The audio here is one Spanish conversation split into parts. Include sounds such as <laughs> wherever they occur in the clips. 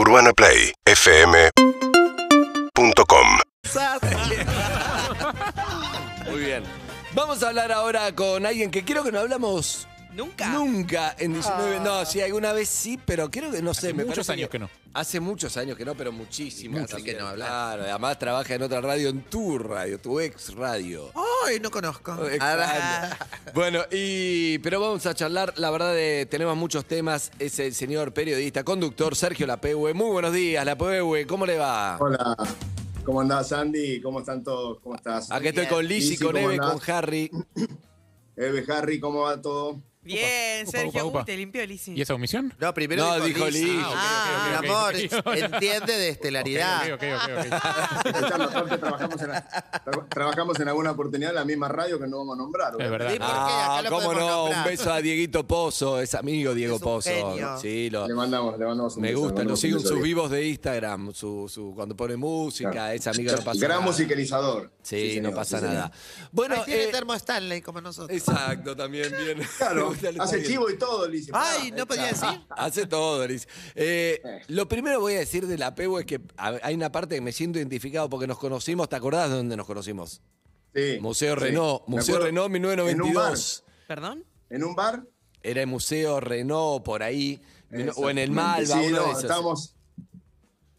UrbanaPlayFM.com Muy bien. Vamos a hablar ahora con alguien que creo que no hablamos ¿Nunca? nunca en 19. No, sí, alguna vez sí, pero creo que no sé. me muchos parece años que no. Hace muchos años que no, pero muchísimos. También. que no hablas. Claro, además trabaja en otra radio, en tu radio, tu ex radio. Ay, no conozco. Ah. Bueno, y pero vamos a charlar, la verdad eh, tenemos muchos temas. Es el señor periodista, conductor Sergio Lapegue. Muy buenos días, Lapegue, ¿cómo le va? Hola, ¿cómo andás, Andy? ¿Cómo están todos? ¿Cómo estás? Aquí estoy con Lizzy, con ¿cómo Eve, con Harry. Eve, Harry, ¿cómo va todo? Bien, Upa, Sergio. upa, upa. Uy, te limpió Lizzy. ¿Y esa omisión? No, primero No, dijo Liz. Liz. Ah, Ah, ok, ok, mi amor, ok. <laughs> entiende de estelaridad. Ok, ok, ok, ok. <laughs> Trabajamos, en, tra- trabajamos en alguna oportunidad en la misma radio que no vamos a nombrar. Es verdad. Sí, ¿por qué? Ah, cómo podemos no, un nombrar. beso a Dieguito Pozo, es amigo Diego Es un Pozo. genio. Sí, lo, Le mandamos, le mandamos un me beso, le gusta, lo mandamos sigo un en beso sus Diego. vivos de Instagram, su, su, cuando pone música, Claro. es amigo, no pasa Gran nada. musicalizador. Sí, no señor, pasa sí, señor. nada. Bueno, tiene eh, termo Stanley como nosotros. exacto, también bien. Claro, gusta hace chivo y todo, Liz. Ay, no podía decir. <laughs> Hace todo, Liz. Eh, Eh. Lo primero voy a decir de la PEU es que hay una parte que me siento identificado porque nos conocimos. ¿Te acordás de dónde nos conocimos? Sí, Museo sí. Renault. Museo Renault 1992. ¿Perdón? En un bar. Era el Museo Renault por ahí. O en el. Malva, Sí, no, estábamos.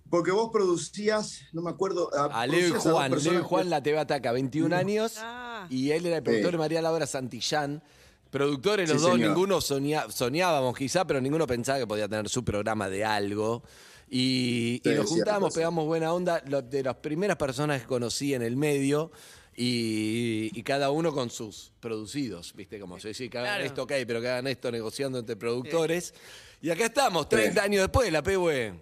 Porque vos producías, no me acuerdo. A Leo y Juan. Leo y Juan, la TV Ataca, 21 años. Ah. Y él era el productor Sí. de María Laura Santillán. Productores los Sí, dos, señor. ninguno soña- soñábamos quizá, pero ninguno pensaba que podía tener su programa de algo. Y, nos sí. pegamos buena onda, lo- de las primeras personas que conocí en el medio. Y, y cada uno con sus producidos, ¿viste? Como se dice, que hagan Claro. esto, ok, pero que hagan esto negociando entre productores. Y acá estamos, 30 años después, la PW.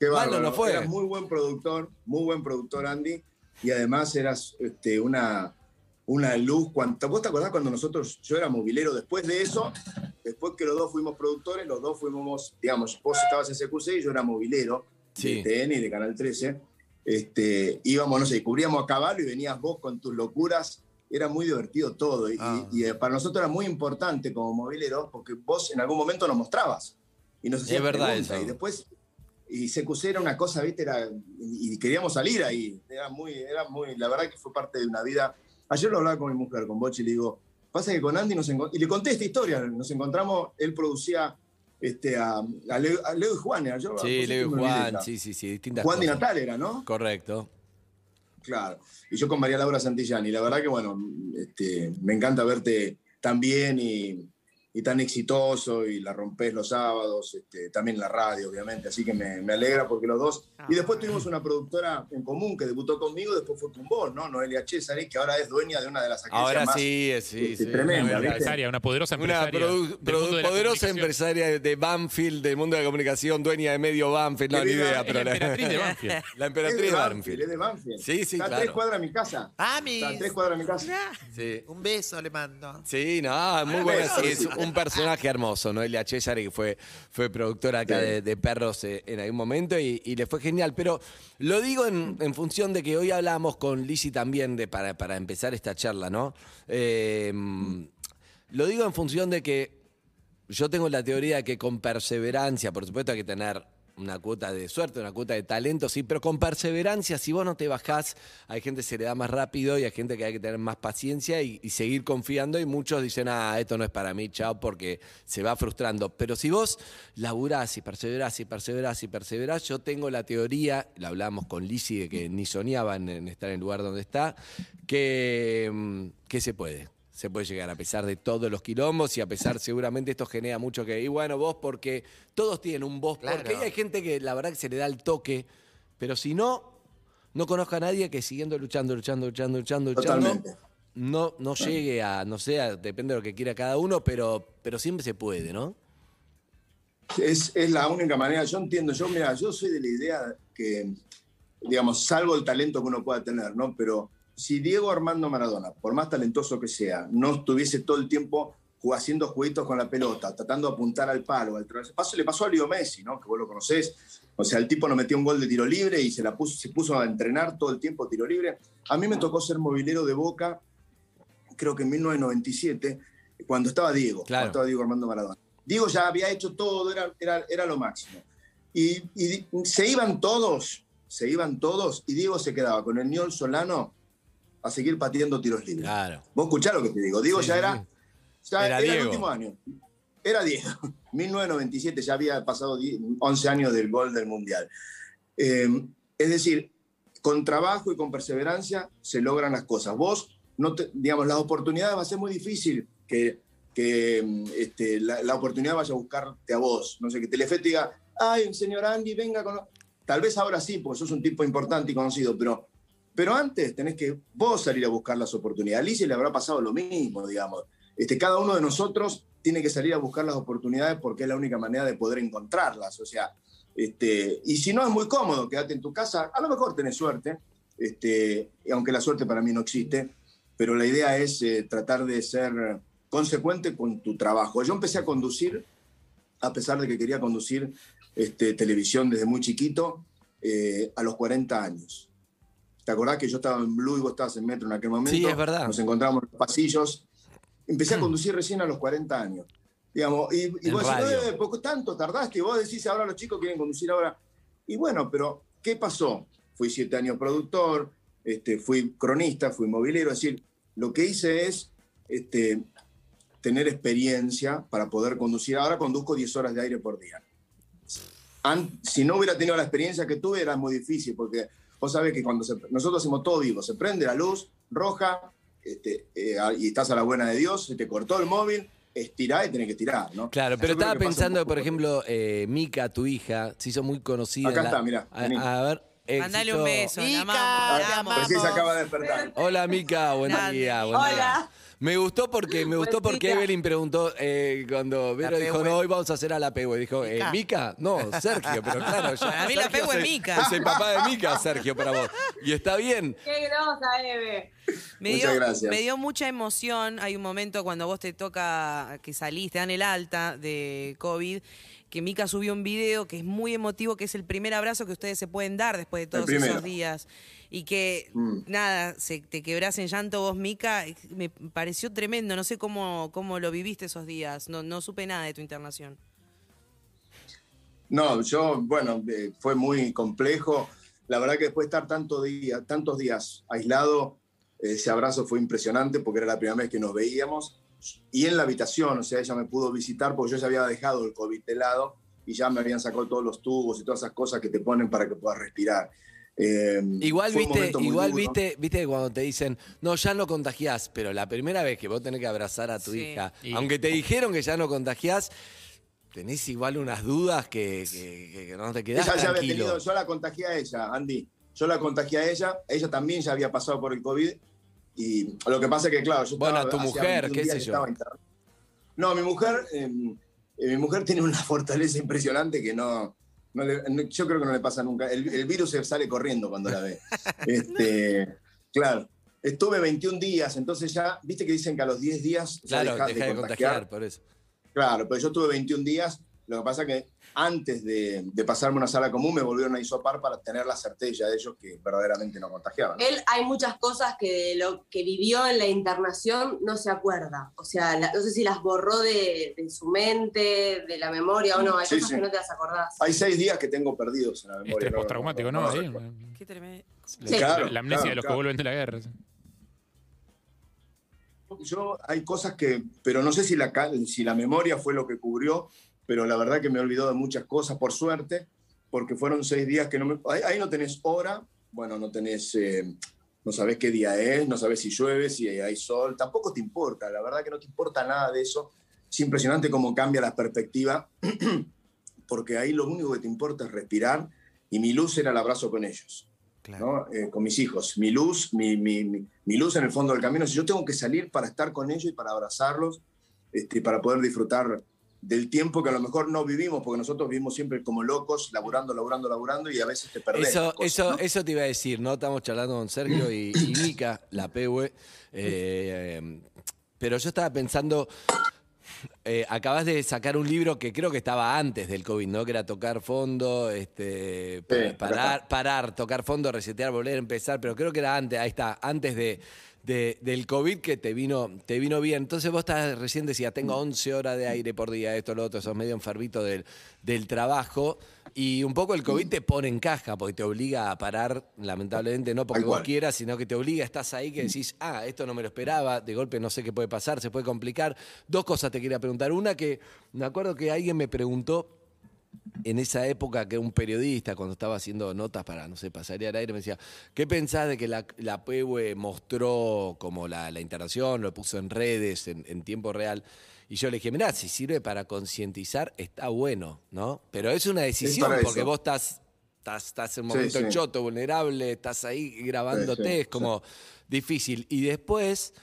Qué bárbaro. no fue. Eras muy buen productor, muy buen productor, Andy. Y además eras este, una, una luz. Cuando, ¿Vos te acordás cuando nosotros, yo era movilero después de eso? Después que los dos fuimos productores, los dos fuimos, digamos, vos estabas en CQC y yo era movilero Sí. de TN y de Canal 13. Este, íbamos, no sé, cubríamos a caballo y venías vos con tus locuras. Era muy divertido todo. Y, Ah. y, eh, para nosotros era muy importante como movilero porque vos en algún momento nos mostrabas. Y nos hacías Es verdad preguntas. eso. Y después y CQC era una cosa, ¿viste? Era, y, y queríamos salir ahí. Era muy, era muy, la verdad que fue parte de una vida. Ayer lo hablaba con mi mujer, con Bochi, y le digo, pasa que con Andy nos encon- y le conté esta historia, nos encontramos, él producía este, a, a Leo, a Leo y Juan, yo. Sí, Leo y Juan, sí, sí, sí, distintas Juan cosas. Natal era, ¿no? Correcto. Claro. Y yo con María Laura Santillán. Y la verdad que, bueno, este, me encanta verte tan bien y, y tan exitoso y la rompés los sábados, este, también la radio, obviamente. Así que me, me alegra porque los dos. Y después tuvimos una productora en común que debutó conmigo, después fue con vos, ¿no? Noelia Cesari, que ahora es dueña de una de las agencias Ahora más sí, es- sí, este, sí. tremenda, Una empresaria, una poderosa Una empresaria. de la poderosa comunicación. empresaria de Banfield, del mundo de la comunicación, dueña de medio Banfield, no, ni idea, pero La emperatriz de Banfield. <laughs> la Es de emperatriz de Banfield, es de Banfield. Sí, sí, Está a claro. tres cuadras de mi casa. Ah, mi. Está a tres cuadras de mi casa. Sí. Un beso le mando. Sí, no, muy buena. Un personaje hermoso, Noelia Cesare, que fue, fue productora acá de, de Perros eh, en algún momento y, y le fue genial. Pero lo digo en, en función de que hoy hablábamos con Lizzy también de, para, para empezar esta charla, ¿no? Eh, lo digo en función de que yo tengo la teoría de que con perseverancia, por supuesto hay que tener una cuota de suerte, una cuota de talento, sí, pero con perseverancia, si vos no te bajás, hay gente que se le da más rápido y hay gente que hay que tener más paciencia y, seguir confiando y muchos dicen, ah, esto no es para mí, chao, porque se va frustrando. Pero si vos laburás y perseverás y perseverás y perseverás, yo tengo la teoría, la hablamos con Lizzy de que ni soñaba en, en estar en el lugar donde está, que, mm, que se puede se puede llegar a pesar de todos los quilombos y a pesar seguramente esto genera mucho que y bueno vos porque todos tienen un vos Claro. porque hay gente que la verdad que se le da el toque pero si no no conozco a nadie que siguiendo luchando luchando luchando luchando luchando Totalmente. no no llegue a no sé a- depende de lo que quiera cada uno pero pero siempre se puede no Es, es la única manera, yo entiendo, yo mira, yo soy de la idea que, digamos, salvo el talento que uno pueda tener, ¿no? Pero si Diego Armando Maradona, por más talentoso que sea, no estuviese todo el tiempo haciendo jueguitos con la pelota, tratando de apuntar al palo, al paso le pasó a Leo Messi, ¿no? Que vos lo conocés. O sea, el tipo no metió un gol de tiro libre y se, la puso, se puso a entrenar todo el tiempo tiro libre. A mí me tocó ser movilero de Boca, creo que en 1997, cuando estaba Diego, Claro. cuando estaba Diego Armando Maradona. Diego ya había hecho todo, era, era, era lo máximo. Y, y se iban todos, se iban todos, y Diego se quedaba con el Niol Solano a seguir pateando tiros libres. Claro. Vos escuchás lo que te digo. Diego Sí, ya era, ya Era era, el último año. Era Diego. <laughs> 1997 ya había pasado 10 11 años del gol del Mundial. Eh, es decir, con trabajo y con perseverancia se logran las cosas. Vos, no te- digamos, las oportunidades va a ser muy difícil que, que mm, este, la, la oportunidad vaya a buscarte a vos. No sé, que Telefe te diga, ay, señor Andy, venga con... Tal vez ahora sí, porque sos un tipo importante y conocido, pero, pero antes tenés que vos salir a buscar las oportunidades. A Alicia le habrá pasado lo mismo, digamos. Este, cada uno de nosotros tiene que salir a buscar las oportunidades porque es la única manera de poder encontrarlas. O sea, este, y si no es muy cómodo, quédate en tu casa, a lo mejor tenés suerte, este, aunque la suerte para mí no existe, pero la idea es eh, tratar de ser consecuente con tu trabajo. Yo empecé a conducir, a pesar de que quería conducir este, televisión desde muy chiquito, eh, a los 40 años. ¿Te acordás que yo estaba en Blue y vos estabas en Metro en aquel momento? Sí, es verdad. Nos encontramos en los pasillos. Empecé a conducir recién a los 40 años. Digamos, y, vos decís. "Eh, poco tanto tardaste, y vos decís, ahora los chicos quieren conducir ahora. Y bueno, pero ¿qué pasó? Fui siete años productor, este, fui cronista, fui movilero, es decir, lo que hice es este, tener experiencia para poder conducir. Ahora conduzco 10 horas de aire por día. Si no hubiera tenido la experiencia que tuve, era muy difícil, porque vos sabés que cuando se- nosotros hacemos todo vivo, se prende la luz roja este, eh, y estás a la buena de Dios, se te cortó el móvil, estirá y tenés que estirar, ¿no? Claro, pero estaba pensando, por ejemplo, eh, Mica, tu hija, se hizo muy conocida. Acá la- está, mirá, A, vení. a ver. Mandale un beso, Mica, la amamos. Recién se acaba de despertar. Hola Mica, buen día, buen Hola. día. Me gustó porque me gustó porque. Evelyn preguntó eh, cuando Vero dijo, no, hoy vamos a hacer a la Pehue. Dijo, eh, Mica. No, Sergio, pero <laughs> claro. ya- Para mí la Pehue es Mica. Es el papá de Mica, Sergio, para vos. Y está bien. Qué grosa, Eve. Me Muchas dio, gracias. me dio mucha emoción. Hay un momento cuando vos te toca que salís, te dan el alta de COVID, que Mica subió un video que es muy emotivo, que es el primer abrazo que ustedes se pueden dar después de todos esos días. Y que, Mm. nada, se, te quebrás en llanto vos, Mica. Me pareció tremendo. No sé cómo, cómo lo viviste esos días. No, no supe nada de tu internación. No, yo, bueno, eh, fue muy complejo. La verdad que después de estar tanto día, tantos días aislado, ese abrazo fue impresionante porque era la primera vez que nos veíamos. Y en la habitación, o sea, ella me pudo visitar porque yo ya había dejado el COVID de lado y ya me habían sacado todos los tubos y todas esas cosas que te ponen para que puedas respirar. Eh, Igual viste, igual duro. viste, viste cuando te dicen, no, ya no contagiás, pero la primera vez que vos tenés que abrazar a tu Sí. hija, Y- aunque te dijeron que ya no contagiás, tenés igual unas dudas que, que- que- que no te quedás Ella ya había tranquilo. tenido, yo la contagié a ella, Andy. Yo la contagié a ella, ella también ya había pasado por el COVID. Y lo que pasa es que, claro, yo Bueno, estaba- tu hacía mujer, 21 qué sé yo. No, mi mujer, eh, eh, mi mujer <laughs> tiene una fortaleza impresionante que no, no le- no- yo creo que no le pasa nunca. El, el virus se sale corriendo cuando la ve. <laughs> este, claro. Estuve 21 días, entonces ya, viste que dicen que a los 10 días ya Claro, deja de contagiar, por eso. Claro, pero yo estuve 21 días. Lo que pasa que antes de, de pasarme a una sala común me volvieron a isopar para tener la certeza de ellos que verdaderamente no contagiaban. Él hay muchas cosas que de lo que vivió en la internación no se acuerda. O sea, la- no sé si las borró de, de su mente, de la memoria o no. Hay Sí, cosas sí. que no te las acordás. Hay seis días que tengo perdidos en la memoria. Estrés no- postraumático, no- ¿no? no Ahí, recuerdo. Qué tremendo. La, Sí. Claro, la- amnesia claro, de los claro. que vuelven de la guerra. Yo hay cosas que, pero no sé si la, si la memoria fue lo que cubrió, pero la verdad que me he olvidado de muchas cosas, por suerte, porque fueron seis días que no me... Ahí, ahí no tenés hora, bueno, no tenés... eh, no sabés qué día es, no sabés si llueve, si hay sol, tampoco te importa, la verdad que no te importa nada de eso. Es impresionante cómo cambia la perspectiva, <clears throat> porque ahí lo único que te importa es respirar, y mi luz era el abrazo con ellos. ¿no? Eh, con mis hijos. Mi luz, mi, mi- mi- mi luz en el fondo del camino. Si yo tengo que salir para estar con ellos y para abrazarlos, este, para poder disfrutar del tiempo que a lo mejor no vivimos, porque nosotros vivimos siempre como locos, laburando, laburando, laburando, y a veces te perdés. Eso, cosas, eso, ¿no? eso te iba a decir, ¿no? Estamos charlando con Sergio y, y Mica, la Pehue. eh, eh, pero yo estaba pensando, eh, acabas de sacar un libro que creo que estaba antes del COVID, ¿no? Que era tocar fondo, este, Sí, parar, parar, tocar fondo, resetear, volver a empezar, pero creo que era antes, ahí está, antes de, de- del COVID que te vino, te vino bien. Entonces vos estás recién decías, tengo 11 horas de aire por día, esto, lo otro, sos medio enfermito del, del trabajo. Y un poco el COVID te pone en caja porque te obliga a parar, lamentablemente, no porque vos quieras, sino que te obliga, estás ahí que decís, ah, esto no me lo esperaba, de golpe no sé qué puede pasar, se puede complicar. Dos cosas te quería preguntar. Una que me acuerdo que alguien me preguntó en esa época que un periodista, cuando estaba haciendo notas para, no sé, pasaría al aire, me decía, ¿qué pensás de que la, la PUE mostró como la, la internación, lo puso en redes, en, en tiempo real? Y yo le dije, mirá, si sirve para concientizar, está bueno, ¿no? Pero es una decisión, porque vos estás, estás, estás en un momento sí. choto, vulnerable, estás ahí grabándote, sí, es como difícil. Y después,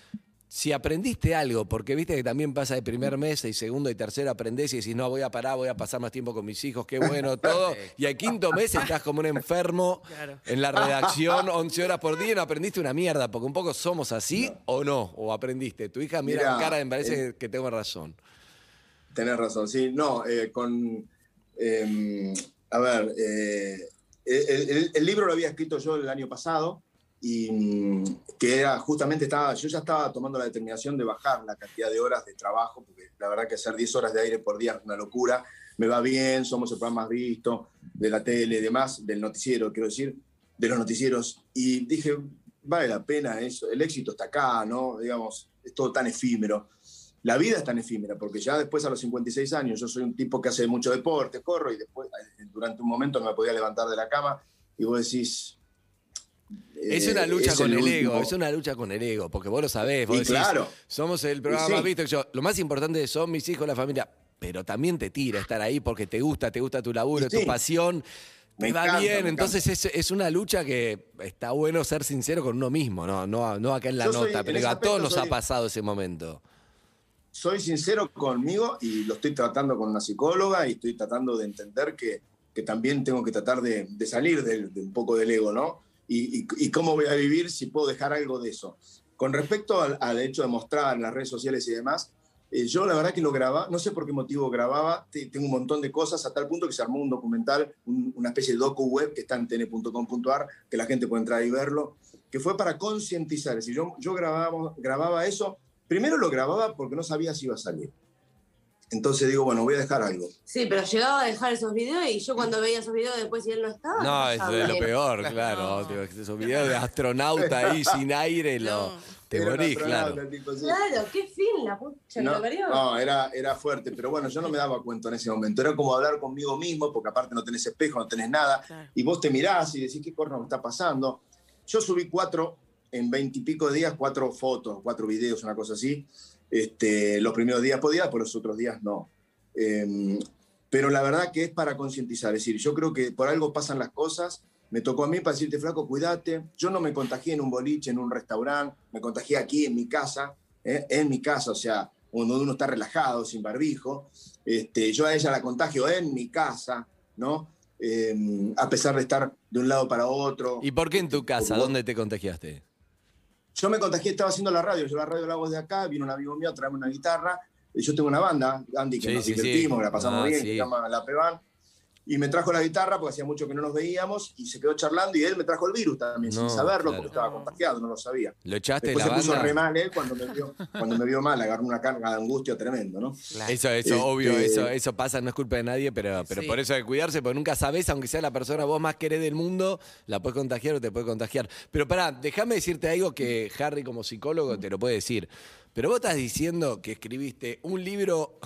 si aprendiste algo, porque viste que también pasa de primer mes y segundo y tercero aprendés y decís, no, voy a parar, voy a pasar más tiempo con mis hijos, qué bueno, <laughs> todo. Y al quinto mes estás como un enfermo <laughs> Claro. en la redacción, <laughs> 11 horas por día y no aprendiste una mierda, porque un poco somos así o no, o aprendiste. Tu hija mira con cara y me parece eh, que tengo razón. Tenés razón, sí. No, eh, con. eh, a ver, eh, el, el- el libro lo había escrito yo el año pasado y mm, que era justamente estaba, yo ya estaba tomando la determinación de bajar la cantidad de horas de trabajo, porque la verdad que hacer 10 horas de aire por día es una locura. Me va bien, somos el programa más visto de la tele y demás, del noticiero, quiero decir, de los noticieros. Y dije, vale la pena eso, el éxito está acá, ¿no? Digamos, es todo tan efímero. La vida es tan efímera, porque ya después a los 56 años, yo soy un tipo que hace mucho deporte, corro y después, eh, durante un momento no me podía levantar de la cama y vos decís... Es eh, una lucha es con el, ego, es una lucha con el ego, porque vos lo sabés, vos Y decís, claro. somos el programa sí. más visto. Yo, lo más importante son mis hijos, la familia, pero también te tira estar ahí porque te gusta, te gusta tu laburo, tu pasión, te va encanta, bien. Entonces es, es una lucha que está bueno ser sincero con uno mismo, no, no, no acá en la Yo nota, pero a todos nos ha pasado ese momento. soy sincero conmigo y lo estoy tratando con una psicóloga y estoy tratando de entender que, que también tengo que tratar de, de salir de, un poco del ego, ¿no? Y, y- y cómo voy a vivir si puedo dejar algo de eso. Con respecto al, al hecho de mostrar en las redes sociales y demás, eh, yo la verdad que lo grababa, no sé por qué motivo grababa, te- tengo un montón de cosas a tal punto que se armó un documental, un- una especie de docu web que está en tn.com.ar, que la gente puede entrar y verlo, que fue para concientizar. Es decir, yo, yo grababa, grababa eso, primero lo grababa porque no sabía si iba a salir. Entonces digo, bueno, voy a dejar algo. Sí, pero llegaba a dejar esos videos y yo cuando veía esos videos después si él no estaba. No, es pasaba? de lo peor, claro. No. tío, Esos videos de astronauta ahí <laughs> sin aire, lo, No. te Era morís, claro. tipo, sí. Claro, qué fin la pucha que No, lo no, era, era fuerte, pero bueno, yo no me daba cuenta en ese momento. Era como hablar conmigo mismo, porque aparte no tenés espejo, no tenés nada, Claro. y vos te mirás y decís, ¿qué corno me está pasando? Yo subí cuatro, en veintipico de días, cuatro fotos, cuatro videos, una cosa así. Este, los primeros días podía, por los otros días no. Eh, pero la verdad que es para concientizar, es decir, yo creo que por algo pasan las cosas. Me tocó a mí para decirte, flaco, cuídate. Yo no me contagié en un boliche, en un restaurante, me contagié aquí en mi casa, ¿eh? en mi casa, o sea, donde uno está relajado, sin barbijo. Este, yo a ella la contagio en mi casa, ¿no? Eh, a pesar de estar de un lado para otro. ¿Y por qué en tu casa? Como- ¿Dónde te contagiaste? Yo me contagié, estaba haciendo la radio, yo la radio la hago desde acá, vino un amigo mío a traerme una guitarra, y yo tengo una banda, Andy, que Sí, nos sí, sí. divertimos, que la pasamos Ah, bien, sí. que se llama La Peban, y me trajo la guitarra porque hacía mucho que no nos veíamos, y se quedó charlando, y él me trajo el virus también, No, sin saberlo, claro. porque estaba contagiado, no lo sabía. ¿Lo echaste de Después la se puso re mal él cuando me vio, cuando me vio mal, agarró una carga de angustia tremendo, ¿no? Eso, eso, Este- obvio, eso, eso pasa, no es culpa de nadie, pero, pero Sí. por eso hay que cuidarse, porque nunca sabes, aunque sea la persona vos más querés del mundo, la puedes contagiar o te puede contagiar. Pero pará, déjame decirte algo que Harry como psicólogo te lo puede decir. Pero vos estás diciendo que escribiste un libro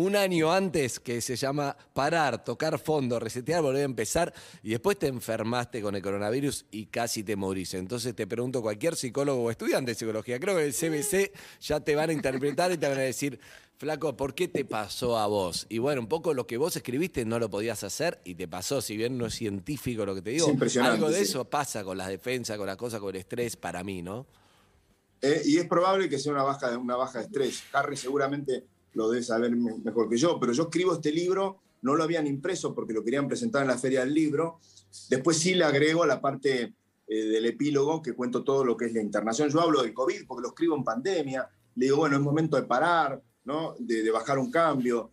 un año antes que se llama Parar, tocar fondo, resetear, volver a empezar, y después te enfermaste con el coronavirus y casi te morís. Entonces te pregunto, cualquier psicólogo o estudiante de psicología, creo que el CBC ya te van a interpretar y te van a decir, flaco, ¿por qué te pasó a vos? Y bueno, un poco lo que vos escribiste no lo podías hacer y te pasó, si bien no es científico lo que te digo, Es impresionante, algo de sí. eso pasa con las defensas, con las cosas, con el estrés, para mí, ¿no? Eh, y es probable que sea una baja, una baja de estrés. Harry seguramente lo debe saber me- mejor que yo, pero yo escribo este libro, no lo habían impreso porque lo querían presentar en la feria del libro. Después sí le agrego la parte eh, del epílogo que cuento todo lo que es la internación. Yo hablo del COVID porque lo escribo en pandemia. Le digo, bueno, es momento de parar, ¿no? de, de bajar un cambio.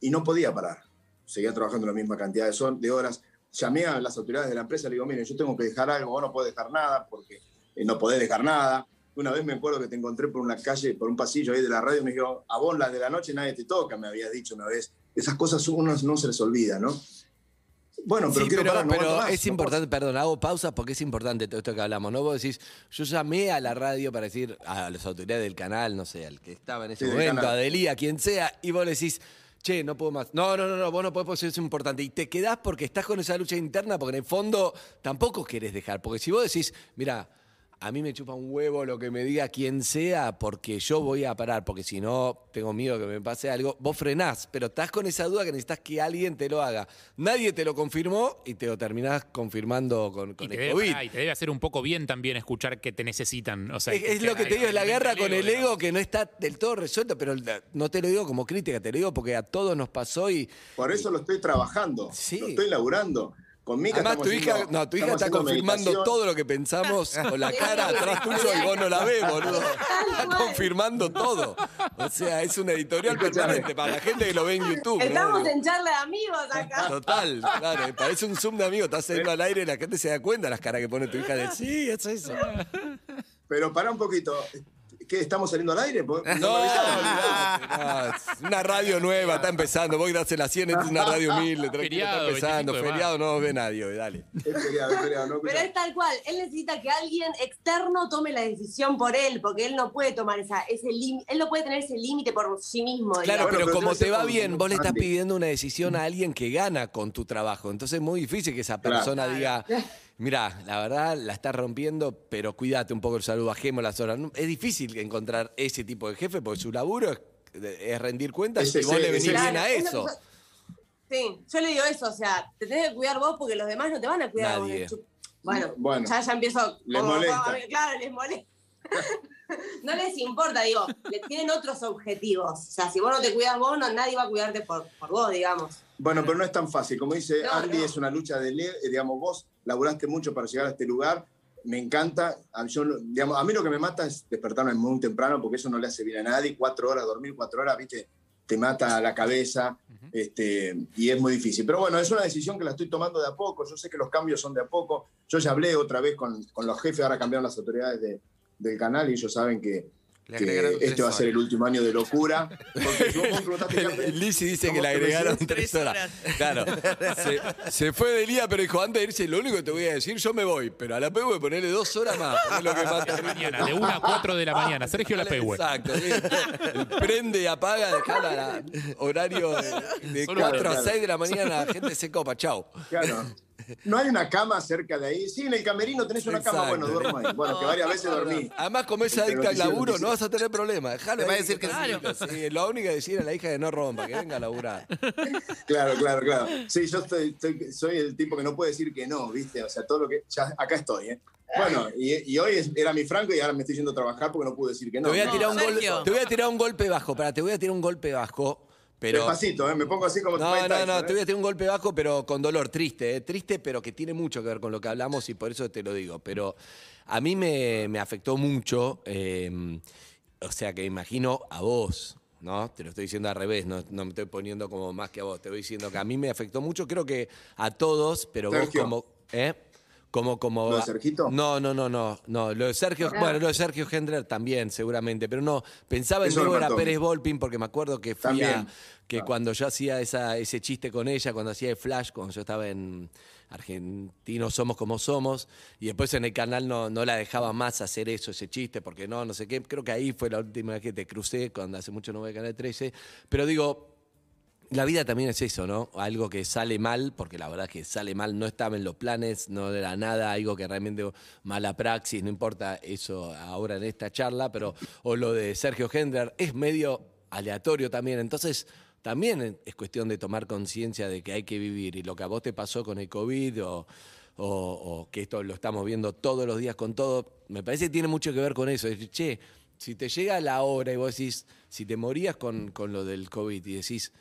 Y no podía parar. Seguía trabajando la misma cantidad de, horas. Llamé a las autoridades de la empresa, le digo, miren, yo tengo que dejar algo, vos no podés dejar nada porque eh, no podés dejar nada. Una vez me acuerdo que te encontré por una calle, por un pasillo ahí de la radio, y me dijo, a vos las de la noche nadie te toca, me habías dicho una vez. Esas cosas uno no se les olvida, ¿no? Bueno, pero Sí, quiero pero, parar, no pero más, es no importante, perdón, hago pausa porque es importante todo esto que hablamos, ¿no? Vos decís, yo llamé a la radio para decir a las autoridades del canal, no sé, al que estaba en ese Sí, momento, a Delía, quien sea, y vos le decís, che, no puedo más. No, no, no, no, vos no podés porque es importante. Y te quedás porque estás con esa lucha interna, porque en el fondo tampoco querés dejar. Porque si vos decís, mira, a mí me chupa un huevo lo que me diga quien sea, porque yo voy a parar, porque si no, tengo miedo que me pase algo. Vos frenás, pero estás con esa duda que necesitas que alguien te lo haga. Nadie te lo confirmó y te lo terminás confirmando con, con te, el debe, COVID. y te debe hacer un poco bien también escuchar que te necesitan. O sea, Es, es lo que te digo, es la guerra con el ego que no está del todo resuelto, pero no te lo digo como crítica, te lo digo porque a todos nos pasó y Por eso lo estoy trabajando, Sí. lo estoy laburando. Con Mica además tu hija, haciendo- no, tu hija está confirmando meditación. todo lo que pensamos <laughs> con la cara atrás tuyo y vos no la ves, boludo. Está confirmando todo. O sea, es una editorial Escuchame. permanente para la gente que lo ve en YouTube. ¿no? Estamos en charla de amigos acá. Total, claro, parece un zoom de amigos, estás saliendo al aire y la gente se da cuenta de las caras que pone tu hija de sí, es eso. Pero para un poquito, ¿qué? ¿Estamos saliendo al aire? <laughs> No, no, es una radio nueva, está empezando. Vos que haces la 100, esta es una radio humilde, tranquilo, Feriado, está empezando. 25 de Feriado no ve nadie hoy, dale. Es feriado, es feriado, no Pero es tal cual, él necesita que alguien externo tome la decisión por él, porque él no puede tomar esa, ese límite, él no puede tener ese límite por sí mismo. Claro, pero pero como te va bien, vos le estás pidiendo una decisión a alguien que gana con tu trabajo. Entonces es muy difícil que esa Claro. persona diga, mira, la verdad la estás rompiendo, pero cuídate un poco el salud, bajemos las horas. Es difícil encontrar ese tipo de jefe porque su laburo es, es rendir cuentas y vos le venís bien a eso. Sí, yo le digo eso, o sea, te tenés que cuidar vos porque los demás no te van a cuidar. a vos. Nadie. Bueno, Bueno. ya, ya empiezo. Les como- molesta. como- claro, les molesta. <laughs> no les importa, digo, le tienen otros objetivos. O sea, si vos no te cuidas vos, no, nadie va a cuidarte por, por vos, digamos. Bueno, pero no es tan fácil. Como dice No, Andy, no. es una lucha de, digamos, vos laburaste mucho para llegar a este lugar. Me encanta. A, yo, digamos, a mí lo que me mata es despertarme muy temprano porque eso no le hace bien a nadie. Cuatro horas, dormir cuatro horas, viste, te mata la cabeza este, y es muy difícil. Pero bueno, es una decisión que la estoy tomando de a poco. Yo sé que los cambios son de a poco. Yo ya hablé otra vez con, con los jefes, ahora cambiaron las autoridades de- del canal y ellos saben que, que este va a ser el último año de locura. Porque si vos me preguntaste, ¿qué- Lizzy dice que ¿cómo le agregaron tres horas. Claro. Se, se fue de día, pero dijo, antes de irse, lo único que te voy a decir, yo me voy, pero a la a ponerle dos horas más. porque Es lo que más De mañana, de 1 a 4 de la mañana. Sergio Lapehue. Exacto. sí. El prende y apaga, dejala la- horario de, de Solo 4 a claro. 6 de la mañana, la gente se copa, chau. Claro. No hay una cama cerca de ahí. Sí, en el camerino tenés una cama. Bueno, duermo ahí. Bueno, que varias veces dormí. Además, como es Pero adicta al laburo, no vas a tener problema. Dejalo Te va a decir que sí. tranquilo, sí. Lo único que decir a la hija que no rompa, que venga a laburar. Claro, claro, claro. Sí, yo estoy, estoy- soy el tipo que no puede decir que no, ¿viste? O sea, todo lo que. Ya, acá estoy, ¿eh? Bueno, y, y hoy es- era mi franco y ahora me estoy yendo a trabajar porque no pude decir que no. Te voy a No, tirar un, gol- te voy a tirar un golpe bajo, para, te voy a tirar un golpe bajo, pero... Despacito, ¿eh? Me pongo así como No, no, Tyson, no, ¿eh? te voy a tirar un golpe bajo, pero con dolor, triste, ¿eh? triste, pero que tiene mucho que ver con lo que hablamos y por eso te lo digo. Pero a mí me, me afectó mucho, eh, o sea que imagino a vos, ¿no? Te lo estoy diciendo al revés, no, no me estoy poniendo como más que a vos, te voy diciendo que a mí me afectó mucho, creo que a todos, pero Sergio. vos como... ¿eh? Como, como, ¿Lo de Sergito? No, no, no, no, no. Lo de Sergio, Ah. bueno, lo de Sergio Hendler también, seguramente, pero no. Pensaba en Eso me Débora. Pérez Volpin porque me acuerdo que fui a, que Ah. cuando yo hacía esa, ese chiste con ella, cuando hacía el flash, cuando yo estaba en Argentinos Somos Como Somos, y después en el canal no, no la dejaba más hacer eso, ese chiste, porque no, no sé qué. Creo que ahí fue la última vez que te crucé, cuando hace mucho no voy a Canal 13. Pero digo, la vida también es eso, ¿no? Algo que sale mal, porque la verdad que sale mal, no estaba en los planes, no era nada, algo que realmente mala praxis, no importa eso ahora en esta charla, pero o lo de Sergio Hendler es medio aleatorio también, entonces también es cuestión de tomar conciencia de que hay que vivir y lo que a vos te pasó con el COVID o, o- que esto lo estamos viendo todos los días con todo, me parece que tiene mucho que ver con eso, decir, che, si te llega la hora y vos decís, si te morías con, con lo del COVID y decís,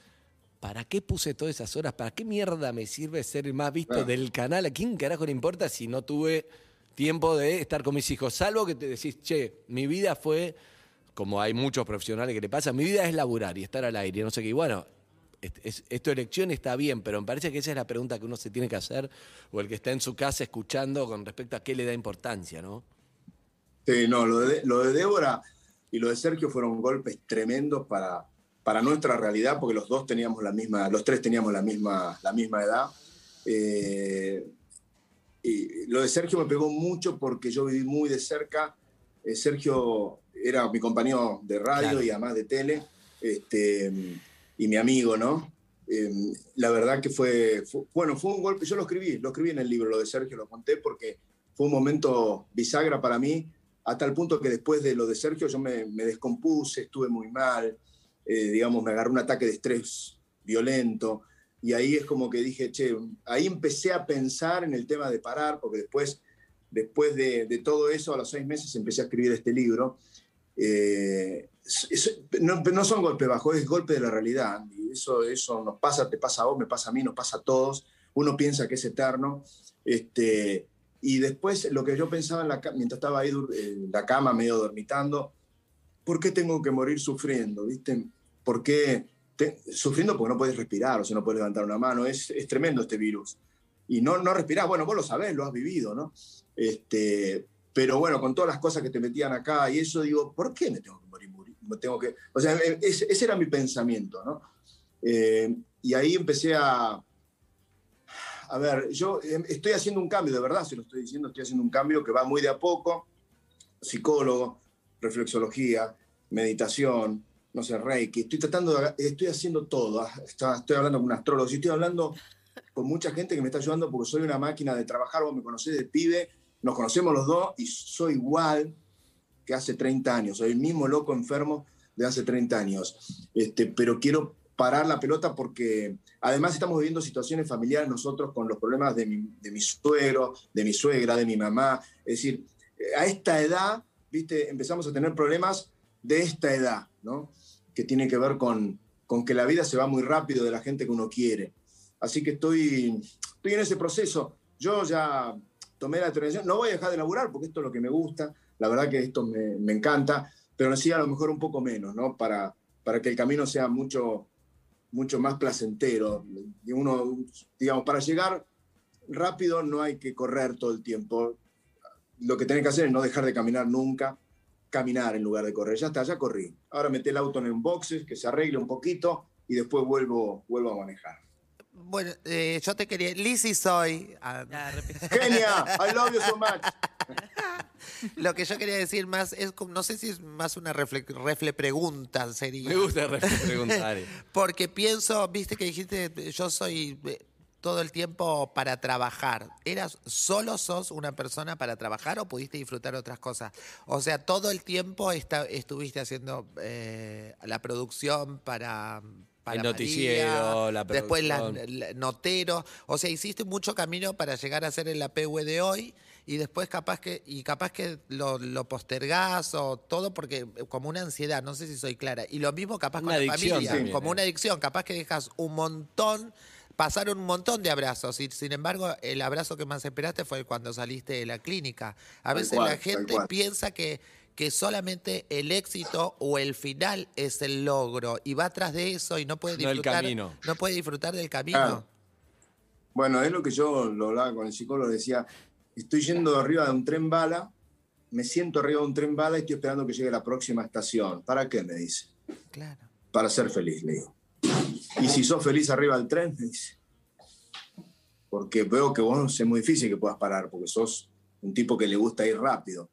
¿Para qué puse todas esas horas? ¿Para qué mierda me sirve ser el más visto Claro. del canal? ¿A quién carajo le importa si no tuve tiempo de estar con mis hijos? Salvo que te decís, che, mi vida fue, como hay muchos profesionales que le pasa, mi vida es laburar y estar al aire, no sé qué. Y bueno, es, es- es tu elección está bien, pero me parece que esa es la pregunta que uno se tiene que hacer, o el que está en su casa escuchando con respecto a qué le da importancia, ¿no? Sí, no, lo de, lo de Débora y lo de Sergio fueron golpes tremendos para, para nuestra realidad, porque los dos teníamos la misma, los tres teníamos la misma, la misma edad. Eh, y lo de Sergio me pegó mucho porque yo viví muy de cerca. Eh, Sergio era mi compañero de radio Claro. y además de tele, este, y mi amigo, ¿no? Eh, la verdad que fue, fue- bueno, fue un golpe, yo lo escribí, lo escribí en el libro, lo de Sergio, lo conté porque fue un momento bisagra para mí, hasta el punto que después de lo de Sergio yo me, me descompuse, estuve muy mal, eh, digamos, me agarró un ataque de estrés violento, y ahí es como que dije, che, ahí empecé a pensar en el tema de parar, porque después, después de, de todo eso, a los seis meses empecé a escribir este libro. Eh, es- no, no son golpes bajos, es golpe de la realidad. Y eso, eso nos pasa, te pasa a vos, me pasa a mí, nos pasa a todos. Uno piensa que es eterno. Este, y después lo que yo pensaba en la, mientras estaba ahí en la cama medio dormitando, ¿por qué tengo que morir sufriendo? ¿Viste? ¿Por qué? te- sufriendo porque no puedes respirar, o sea, no puedes levantar una mano. Es, es tremendo este virus. Y no, no respirás, bueno, vos lo sabés, lo has vivido, ¿no? Este, pero bueno, con todas las cosas que te metían acá y eso, digo, ¿por qué me tengo que morir? Me tengo que... O sea, e- ese, ese era mi pensamiento, ¿no? Eh, y ahí empecé a... A ver, yo eh, estoy haciendo un cambio, de verdad, se lo estoy diciendo, estoy haciendo un cambio que va muy de a poco. Psicólogo, reflexología, meditación, no sé, Reiki. Estoy tratando, de, estoy haciendo todo. ah, Estoy hablando con un astrólogo, estoy hablando con mucha gente que me está ayudando porque soy una máquina de trabajar. Vos me conocés de pibe, nos conocemos los dos y soy igual que hace 30 años. Soy el mismo loco enfermo de hace 30 años. Este, pero quiero parar la pelota porque además estamos viviendo situaciones familiares nosotros con los problemas de mi, de mi suegro, de mi suegra, de mi mamá. Es decir, eh, a esta edad, viste, empezamos a tener problemas de esta edad, ¿no? Que tiene que ver con, con que la vida se va muy rápido de la gente que uno quiere. Así que estoy, estoy en ese proceso. Yo ya tomé la determinación, no voy a dejar de laburar porque esto es lo que me gusta, la verdad que esto me, me encanta, pero sí a lo mejor un poco menos, ¿no? Para, para que el camino sea mucho, mucho más placentero. Uno, digamos, para llegar rápido no hay que correr todo el tiempo. Lo que tenés que hacer es no dejar de caminar nunca, caminar en lugar de correr. Ya está, ya corrí. Ahora meté el auto en un boxes, que se arregle un poquito y después vuelvo, vuelvo a manejar. Bueno, eh, yo te quería. Lizzy soy. ah. <laughs> Genia, I love you so much. <laughs> lo que yo quería decir más es como, no sé si es más una refle, refle pregunta, sería. Me gusta re- preguntar. <laughs> Porque pienso, viste que dijiste, yo soy eh, todo el tiempo para trabajar. ¿Eras solo sos una persona para trabajar o pudiste disfrutar otras cosas? O sea, todo el tiempo esta- estuviste haciendo eh, la producción para... El noticiero, la Después la, la- notero. O sea, hiciste mucho camino para llegar a ser el APW de hoy y después capaz que, y capaz que lo, lo postergás o todo porque eh, como una ansiedad, no sé si soy clara. Y lo mismo capaz con Una la adicción familia, también, como eh. una adicción, capaz que dejas un montón, pasaron un montón de abrazos y sin embargo el abrazo que más esperaste fue cuando saliste de la clínica. A veces cual, la gente piensa que, que solamente el éxito o el final es el logro y va atrás de eso y no puede No el disfrutar, camino. no puede disfrutar del camino. Bueno, es lo que yo lo hablaba con el psicólogo, decía, estoy yendo arriba de un tren bala, me siento arriba de un tren bala y estoy esperando que llegue la próxima estación. ¿Para qué? Me dice. Claro. Para ser feliz, le digo. Y si sos feliz arriba del tren, me dice. Porque veo que vos es muy difícil que puedas parar, porque sos un tipo que le gusta ir rápido.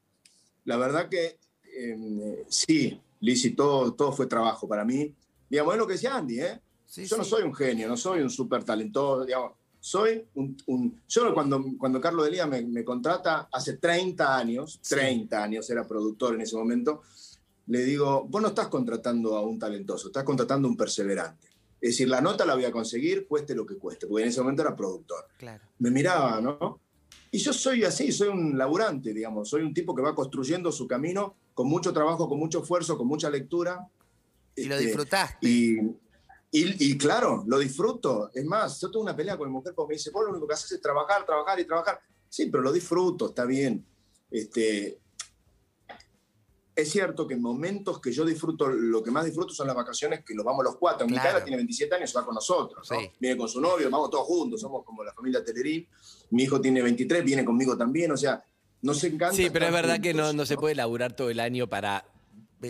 La verdad que eh, sí, Lizzy, todo, todo fue trabajo para mí. Digamos, es lo que decía Andy, ¿eh? Sí, yo no sí. soy un genio, no soy un súper talentoso, digamos, soy un... un- yo cuando, cuando Carlos Delía me, me contrata hace 30 años, 30 años, era productor en ese momento, le digo, vos no estás contratando a un talentoso, estás contratando a un perseverante. Es decir, la nota la voy a conseguir, cueste lo que cueste, porque en ese momento era productor. Claro. Me miraba, ¿no? Y yo soy así, soy un laburante, digamos, soy un tipo que va construyendo su camino con mucho trabajo, con mucho esfuerzo, con mucha lectura. Y lo Este, disfrutaste. y, y, y claro, lo disfruto. Es más, yo tengo una pelea con mi mujer porque me dice, vos lo único que haces es trabajar, trabajar y trabajar. Sí, pero lo disfruto, está bien. Este, es cierto que en momentos que yo disfruto, lo que más disfruto son las vacaciones que nos vamos los cuatro. Claro. Micaela tiene 27 años, se va con nosotros. ¿no? Sí. Viene con su novio, vamos todos juntos, somos como la familia Telerín. Mi hijo tiene 23, viene conmigo también. O sea, Nos encanta. Sí, pero es verdad que no, no se puede laburar todo el año para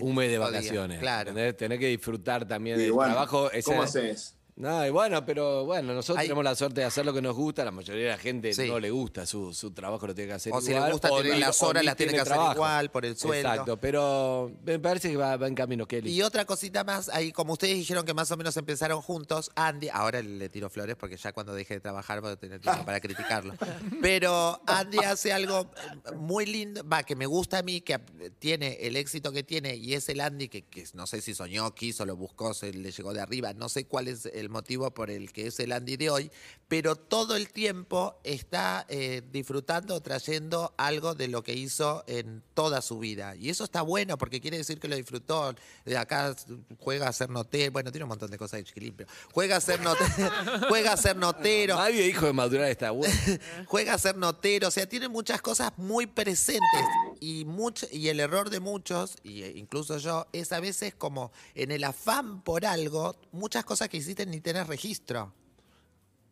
un mes de 25 días, vacaciones. claro. Tenés que disfrutar también Y del bueno, trabajo. ese- ¿Cómo haces? No, y bueno, pero bueno, nosotros Hay- tenemos la suerte de hacer lo que nos gusta, la mayoría de la gente Sí. no le gusta, su, su trabajo lo tiene que hacer O si igual. le gusta tener ni- las horas, ni las tiene que hacer igual por el sueldo. Exacto, pero me parece que va, va en camino, Kelly. Y otra cosita más, ahí como ustedes dijeron que más o menos empezaron juntos, Andy, ahora le tiro flores porque ya cuando deje de trabajar voy a tener tiempo para criticarlo. <laughs> Pero Andy hace algo eh, muy lindo, va, que me gusta a mí, que tiene el éxito que tiene y es el Andy que, que no sé si soñó, quiso, lo buscó, se le llegó de arriba, no sé cuál es el motivo por el que es el Andy de hoy, pero todo el tiempo está eh, disfrutando, trayendo algo de lo que hizo en toda su vida. Y eso está bueno porque quiere decir que lo disfrutó. De acá juega a ser notero, bueno, tiene un montón de cosas de chiquilín, pero juega a ser notero, <laughs> juega a ser notero, Nadie dijo de madurar esta bueno. <laughs> juega a ser notero, o sea, tiene muchas cosas muy presentes y mucho, y el error de muchos, y eh, incluso yo, es a veces como en el afán por algo, muchas cosas que hiciste ni tenés registro.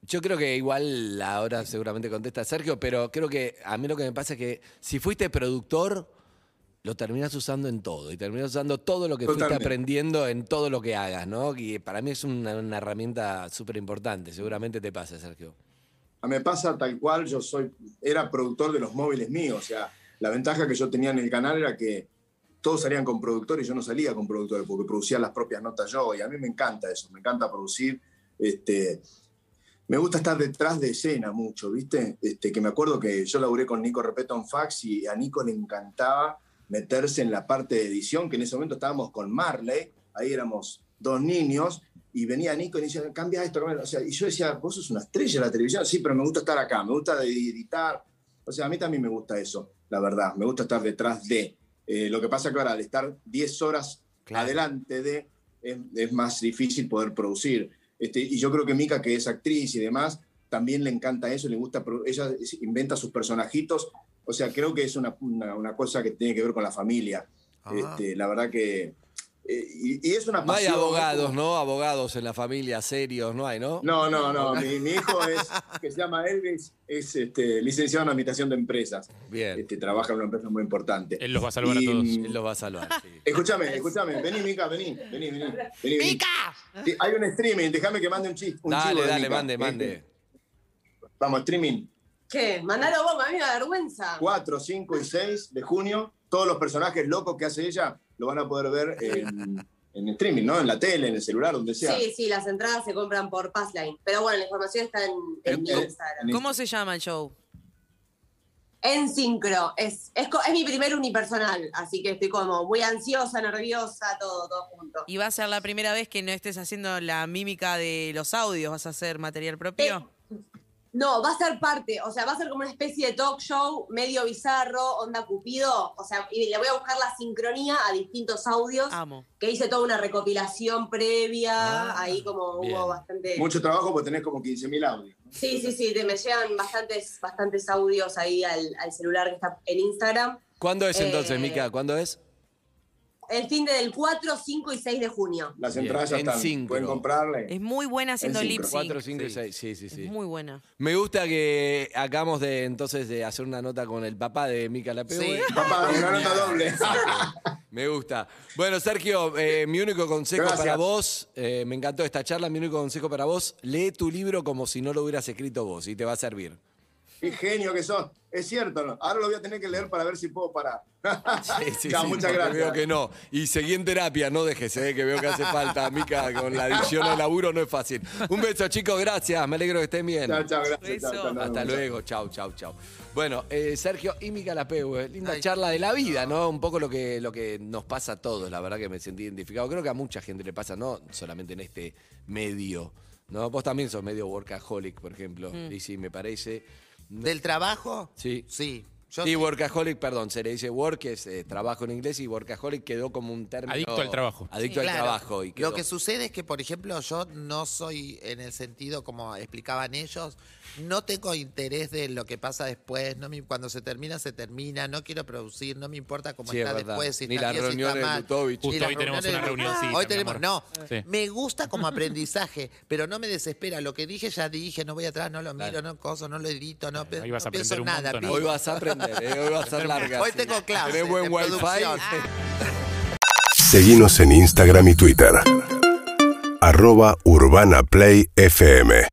Yo creo que igual ahora seguramente contesta Sergio, pero creo que a mí lo que me pasa es que si fuiste productor, lo terminás usando en todo y terminás usando todo lo que fuiste Totalmente. aprendiendo en todo lo que hagas, ¿no? Y para mí es una, una herramienta súper importante, seguramente te pasa, Sergio. A mí me pasa tal cual, yo soy, era productor de los móviles míos, o sea, la ventaja que yo tenía en el canal era que todos salían con productores yo no salía con productores porque producía las propias notas yo y a mí me encanta eso, me encanta producir, este, me gusta estar detrás de escena mucho, ¿viste? Este, que me acuerdo que yo laburé con Nico Repeto en Fax y a Nico le encantaba meterse en la parte de edición, que en ese momento estábamos con Marley, ahí éramos dos niños, y venía Nico y decía, cambia esto, cambia". o sea, y yo decía, vos sos una estrella de la televisión, sí, pero me gusta estar acá, me gusta editar, o sea, a mí también me gusta eso, la verdad, me gusta estar detrás de. Eh, lo que pasa que ahora, al estar 10 horas Claro. adelante de, es, es más difícil poder producir. Este, y yo creo que Mika, que es actriz y demás, también le encanta eso, le gusta, ella inventa sus personajitos, o sea, creo que es una, una- una cosa que tiene que ver con la familia. Ah. Este, la verdad que... eh, y, y es una No hay pasión. abogados, ¿no? Abogados en la familia serios, no hay, ¿no? No, no, no. Mi, mi hijo es, que se llama Elvis, es este, licenciado en administración de empresas. Bien. Este, trabaja en una empresa muy importante. Él los va a salvar a todos. Él los va a salvar. sí. Escúchame, escúchame. Vení, Mica, vení. Vení, vení. vení, vení. ¡Mica! Sí, hay un streaming, déjame que mande un chiste. Un Dale, chivo dale, Mica. mande, Este, mande. Vamos, streaming. ¿Qué? Mandalo vos, a mí me da vergüenza. 4, 5 y 6 de junio. Todos los personajes locos que hace ella lo van a poder ver en, en streaming, ¿no? En la tele, en el celular, donde sea. Sí, sí, las entradas se compran por Passline. Pero bueno, la información está en, en mi Eh, Instagram. ¿Cómo se llama el show? En sincro. Es, es, es mi primer unipersonal, así que estoy como muy ansiosa, nerviosa, todo, todo junto. Y va a ser la primera vez que no estés haciendo la mímica de los audios, vas a hacer material propio. No, va a ser parte, o sea, va a ser como una especie de talk show medio bizarro, onda Cupido, o sea, y le voy a buscar la sincronía a distintos audios, Amo. que hice toda una recopilación previa, Ah, ahí como bien. hubo bastante... Mucho trabajo porque tenés como 15.000 audios. Sí, sí, sí, te me llegan bastantes, bastantes audios ahí al, al celular que está en Instagram. ¿Cuándo es entonces, Eh, Mica? ¿Cuándo es? El fin de del 4, 5 y 6 de junio. Las entradas ya en están. Pueden comprarle. Es muy buena haciendo En lip sync. 4, 5 y sí. 6. Sí, sí, sí. Es muy buena. Me gusta que acabamos de entonces de hacer una nota con el papá de Mica Lapeu. Sí. Papá, una nota doble. <laughs> Me gusta. Bueno, Sergio, eh, mi único consejo Gracias. para vos, eh, me encantó esta charla, mi único consejo para vos, lee tu libro como si no lo hubieras escrito vos y te va a servir. Qué genio que sos. Es cierto, ¿no? Ahora lo voy a tener que leer para ver si puedo parar. Sí, sí, <laughs> No, sí, muchas gracias. Veo que no. Y seguí en terapia, no dejes, eh, que veo que hace falta. Mica, con la adicción al laburo no es fácil. Un beso, chicos, gracias. Me alegro que estén bien. Chao, chao, gracias. Beso. chao, chao, nos Hasta luego, chau, chau, chau. Bueno, eh, Sergio y Mica Lapeu, eh, linda Ay. charla de la vida, ¿no? Un poco lo que, lo que nos pasa a todos, la verdad que me sentí identificado. Creo que a mucha gente le pasa, no solamente en este medio, ¿no? Vos también sos medio workaholic, por ejemplo, y sí, me parece. ¿Del trabajo? Sí. Sí. Yo y sí. workaholic, perdón, se le dice work, que es eh, trabajo en inglés, y workaholic quedó como un término. Adicto al trabajo. Adicto al Claro. trabajo. Y quedó. Lo que sucede es que, por ejemplo, yo no soy en el sentido como explicaban ellos, no tengo interés de lo que pasa después, no me- cuando se termina, se termina, no quiero producir, no me importa cómo Sí, es está verdad. después, si Ni está las bien, si está reuniones de mal. Ni Justo las hoy tenemos reuniones una de- reunioncita, Hoy mi tenemos, amor. no, Sí. me gusta como aprendizaje, pero no me desespera. Lo que dije ya dije, no voy atrás, no lo miro, Claro. no coso, no lo edito, no, pe- Ahí vas no a pienso aprender un nada. montón, pienso- Hoy vas a va a ser larga. Hoy tengo clases ¿Tenés buen wifi? producción. <laughs> Seguinos en Instagram y Twitter. Arroba Urbana Play FM.